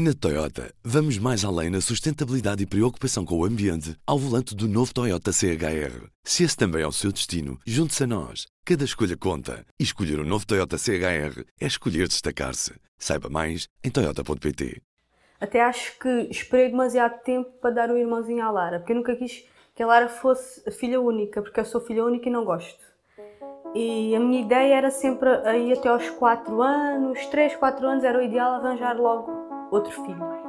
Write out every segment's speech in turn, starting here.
Na Toyota, vamos mais além na sustentabilidade e preocupação com o ambiente ao volante do novo Toyota CHR. Se esse também é o seu destino, junte-se a nós. Cada escolha conta. E escolher o um novo Toyota CHR é escolher destacar-se. Saiba mais em Toyota.pt. Até acho que esperei demasiado tempo para dar o um irmãozinho à Lara, porque eu nunca quis que a Lara fosse filha única, porque eu sou filha única e não gosto. E a minha ideia era sempre aí até aos 4 anos, 3, 4 anos era o ideal arranjar logo outro filho.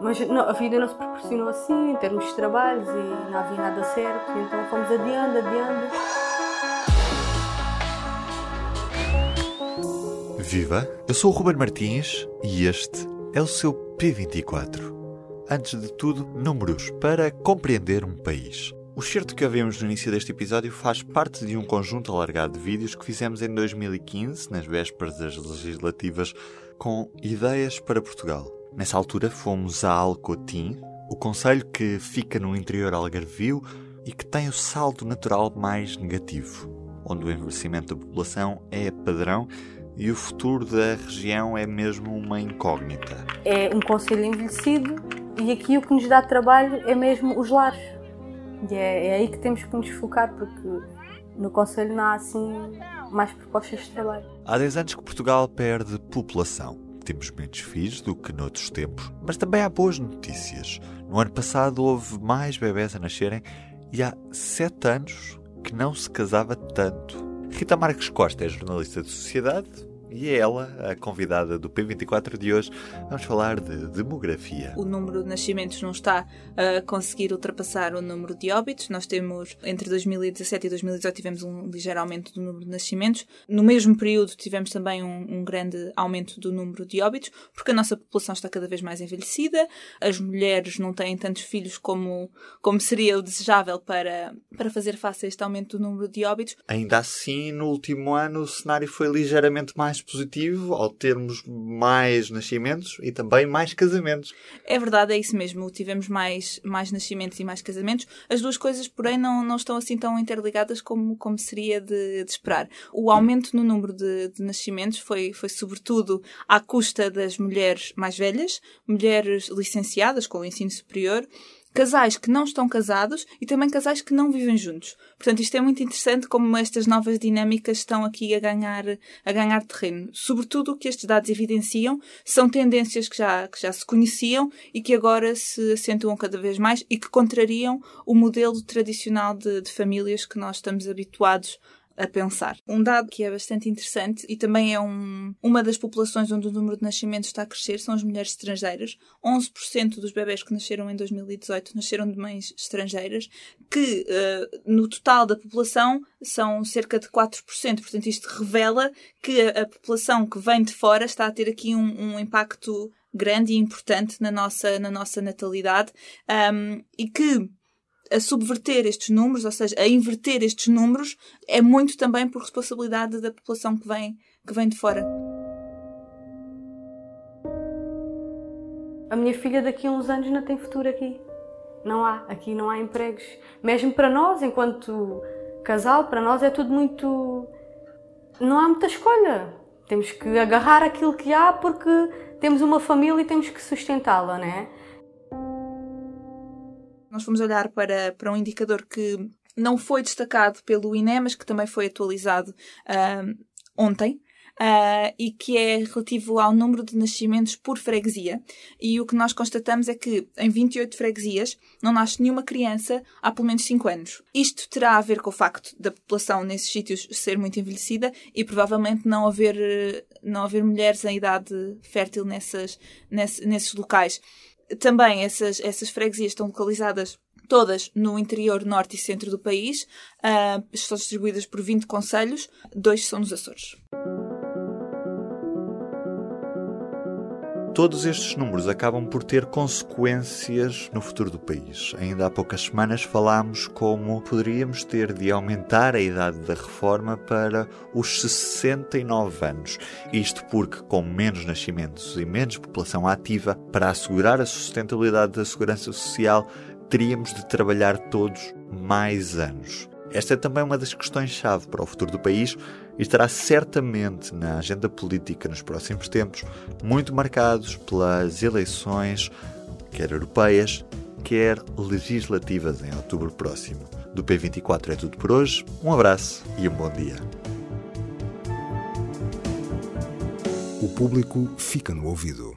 Mas não, a vida não se proporcionou assim, em termos de trabalhos, e não havia nada certo, então fomos adiando, adiando. Viva! Eu sou o Ruben Martins e este é o seu P24. Antes de tudo, números para compreender um país. O certo que ouvimos no início deste episódio faz parte de um conjunto alargado de vídeos que fizemos em 2015, nas vésperas das legislativas com ideias para Portugal. Nessa altura fomos a Alcotim, o conselho que fica no interior algarvio e que tem o saldo natural mais negativo, onde o envelhecimento da população é padrão e o futuro da região é mesmo uma incógnita. É um conselho envelhecido e aqui o que nos dá trabalho é mesmo os lares. E é, é aí que temos que nos focar, porque no conselho não há assim mais propostas de trabalho. Há 10 anos que Portugal perde população. Temos menos filhos do que noutros tempos, mas também há boas notícias. No ano passado houve mais bebés a nascerem e há 7 anos que não se casava tanto. Rita Marques Costa é jornalista de sociedade, e é ela, a convidada do P24 de hoje. Vamos falar de demografia. O número de nascimentos não está a conseguir ultrapassar o número de óbitos. Nós temos, entre 2017 e 2018, tivemos um ligeiro aumento do número de nascimentos. No mesmo período, tivemos também um, um grande aumento do número de óbitos, porque a nossa população está cada vez mais envelhecida. As mulheres não têm tantos filhos como, como seria o desejável para, para fazer face a este aumento do número de óbitos. Ainda assim, no último ano, o cenário foi ligeiramente mais positivo ao termos mais nascimentos e também mais casamentos. É verdade, é isso mesmo. Tivemos mais, mais nascimentos e mais casamentos. As duas coisas, porém, não, não estão assim tão interligadas como, como seria de, de esperar. O aumento no número de, de nascimentos foi, foi sobretudo à custa das mulheres mais velhas, mulheres licenciadas com o ensino superior, casais que não estão casados e também casais que não vivem juntos. Portanto, isto é muito interessante como estas novas dinâmicas estão aqui a ganhar, a ganhar terreno. Sobretudo o que estes dados evidenciam são tendências que já, que já se conheciam e que agora se acentuam cada vez mais e que contrariam o modelo tradicional de, de famílias que nós estamos habituados pensar. Um dado que é bastante interessante e também é um, uma das populações onde o número de nascimentos está a crescer são as mulheres estrangeiras. 11% dos bebés que nasceram em 2018 nasceram de mães estrangeiras, que uh, no total da população são cerca de 4%. Portanto, isto revela que a, a população que vem de fora está a ter aqui um, um impacto grande e importante na nossa, na nossa natalidade um, e que a subverter estes números, ou seja, a inverter estes números, é muito também por responsabilidade da população que vem, que vem de fora. A minha filha daqui a uns anos não tem futuro aqui. Não há, aqui não há empregos. Mesmo para nós, enquanto casal, para nós é tudo muito. Não há muita escolha. Temos que agarrar aquilo que há porque temos uma família e temos que sustentá-la, não é? Nós fomos olhar para, para um indicador que não foi destacado pelo INE, mas que também foi atualizado uh, ontem. Uh, e que é relativo ao número de nascimentos por freguesia. E o que nós constatamos é que em 28 freguesias não nasce nenhuma criança há pelo menos 5 anos. Isto terá a ver com o facto da população nesses sítios ser muito envelhecida e provavelmente não haver, não haver mulheres em idade fértil nessas, nesses locais também essas, essas freguesias estão localizadas todas no interior norte e centro do país. Uh, estão distribuídas por 20 conselhos, dois são nos Açores. Todos estes números acabam por ter consequências no futuro do país. Ainda há poucas semanas falámos como poderíamos ter de aumentar a idade da reforma para os 69 anos. Isto porque, com menos nascimentos e menos população ativa, para assegurar a sustentabilidade da segurança social, teríamos de trabalhar todos mais anos. Esta é também uma das questões-chave para o futuro do país e estará certamente na agenda política nos próximos tempos, muito marcados pelas eleições, quer europeias, quer legislativas em outubro próximo. Do P24 é tudo por hoje. Um abraço e um bom dia. O público fica no ouvido.